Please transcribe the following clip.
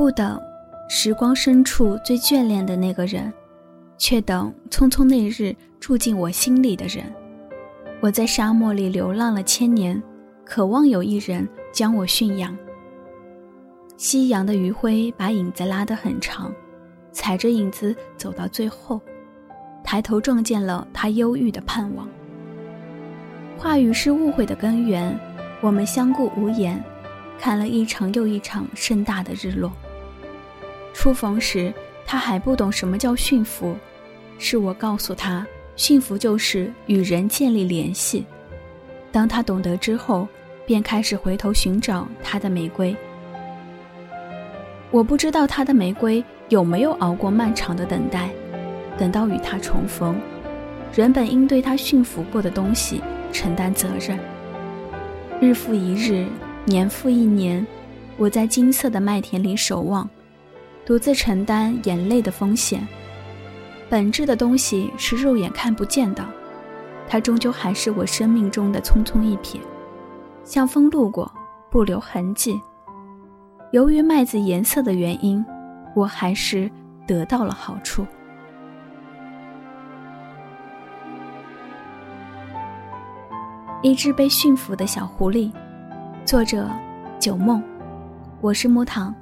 不等时光深处最眷恋的那个人，却等匆匆那日住进我心里的人。我在沙漠里流浪了千年，渴望有一人将我驯养。夕阳的余晖把影子拉得很长，踩着影子走到最后，抬头撞见了他忧郁的盼望。话语是误会的根源，我们相顾无言，看了一场又一场盛大的日落。初逢时，他还不懂什么叫驯服，是我告诉他。驯服就是与人建立联系。当他懂得之后，便开始回头寻找他的玫瑰。我不知道他的玫瑰有没有熬过漫长的等待，等到与他重逢。人本应对他驯服过的东西承担责任。日复一日，年复一年，我在金色的麦田里守望，独自承担眼泪的风险。本质的东西是肉眼看不见的，它终究还是我生命中的匆匆一瞥，像风路过，不留痕迹。由于麦子颜色的原因，我还是得到了好处。一只被驯服的小狐狸，作者：九梦，我是木糖。